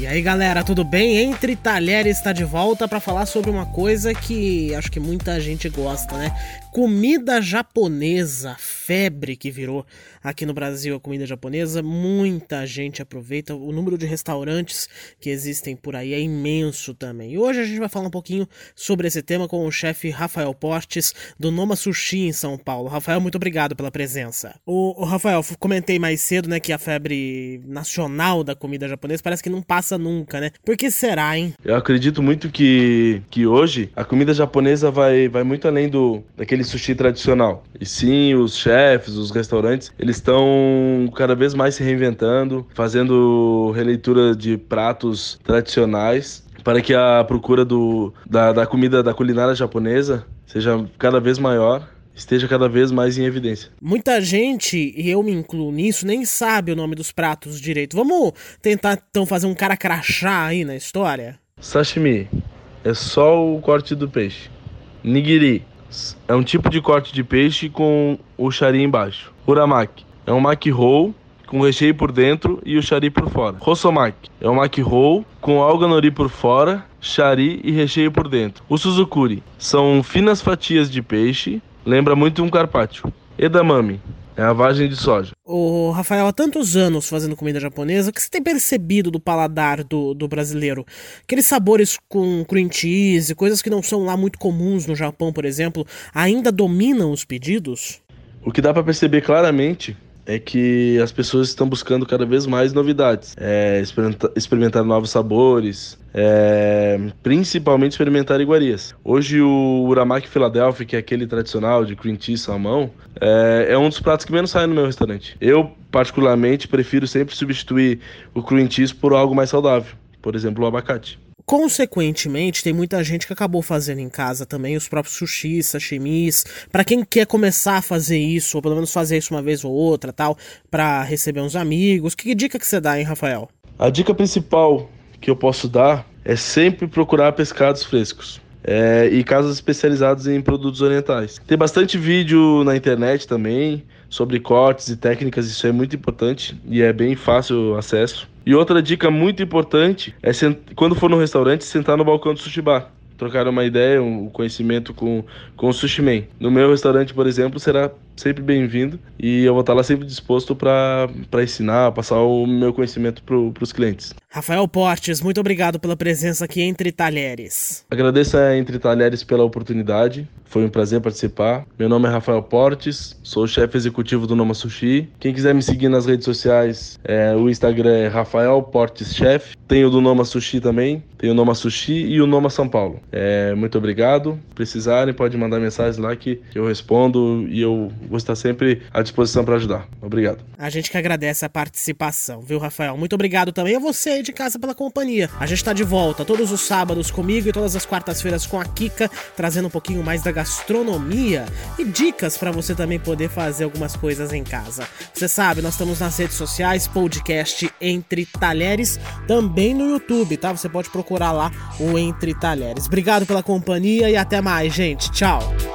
E aí galera, tudo bem? Entre Talheres está de volta para falar sobre uma coisa que acho que muita gente gosta, né? Comida japonesa, febre que virou aqui no Brasil a comida japonesa, muita gente aproveita. O número de restaurantes que existem por aí é imenso também. E hoje a gente vai falar um pouquinho sobre esse tema com o chefe Rafael Portes do Noma Sushi em São Paulo. Rafael, muito obrigado pela presença. O, o Rafael, comentei mais cedo, né, que a febre nacional da comida japonesa parece que não passa passa nunca, né? Por que será, hein? Eu acredito muito que, que hoje a comida japonesa vai, vai muito além do daquele sushi tradicional. E sim, os chefes, os restaurantes, eles estão cada vez mais se reinventando, fazendo releitura de pratos tradicionais para que a procura do, da, da comida da culinária japonesa seja cada vez maior esteja cada vez mais em evidência. Muita gente, e eu me incluo nisso, nem sabe o nome dos pratos direito. Vamos tentar então fazer um cara crachá aí na história? Sashimi é só o corte do peixe. Nigiri é um tipo de corte de peixe com o chari embaixo. Uramaki é um maki roll com recheio por dentro e o chari por fora. Rosomaki é um maki roll com alga nori por fora, chari e recheio por dentro. O Suzukuri são finas fatias de peixe Lembra muito um carpaccio. Edamame é a vagem de soja. O Rafael, há tantos anos fazendo comida japonesa, o que você tem percebido do paladar do, do brasileiro? Aqueles sabores com cream cheese, coisas que não são lá muito comuns no Japão, por exemplo, ainda dominam os pedidos? O que dá para perceber claramente é que as pessoas estão buscando cada vez mais novidades, é, experimentar, novos sabores, é, principalmente experimentar iguarias. Hoje o Uramaki Philadelphia, que é aquele tradicional de cream cheese salmão, é, é um dos pratos que menos sai no meu restaurante. Eu, particularmente, prefiro sempre substituir o cream cheese por algo mais saudável, por exemplo, o abacate. Consequentemente, tem muita gente que acabou fazendo em casa também os próprios sushis, sashimis. Para quem quer começar a fazer isso, ou pelo menos fazer isso uma vez ou outra, tal, para receber uns amigos. Que dica que você dá, hein, Rafael? A dica principal que eu posso dar é sempre procurar pescados frescos. É, e casas especializadas em produtos orientais. Tem bastante vídeo na internet também sobre cortes e técnicas, isso é muito importante e é bem fácil acesso. E outra dica muito importante é quando for no restaurante sentar no balcão do sushi bar trocar uma ideia, um conhecimento com, com o Sushi Man. No meu restaurante, por exemplo, será sempre bem-vindo e eu vou estar lá sempre disposto para ensinar, passar o meu conhecimento para os clientes. Rafael Portes, muito obrigado pela presença aqui entre Talheres. Agradeço a Entre Talheres pela oportunidade. Foi um prazer participar. Meu nome é Rafael Portes, sou chefe executivo do Noma Sushi. Quem quiser me seguir nas redes sociais, é, o Instagram é Rafael Portes Chef. Tem o do Noma Sushi também, tem o Noma Sushi e o Noma São Paulo. É, muito obrigado. Precisarem, pode mandar mensagem lá que eu respondo e eu vou estar sempre à disposição para ajudar. Obrigado. A gente que agradece a participação, viu, Rafael? Muito obrigado também a você aí de casa pela companhia. A gente está de volta todos os sábados comigo e todas as quartas-feiras com a Kika, trazendo um pouquinho mais da gastronomia e dicas para você também poder fazer algumas coisas em casa. Você sabe, nós estamos nas redes sociais, podcast Entre Talheres, também no YouTube, tá? Você pode procurar lá o Entre Talheres. Obrigado pela companhia e até mais, gente. Tchau.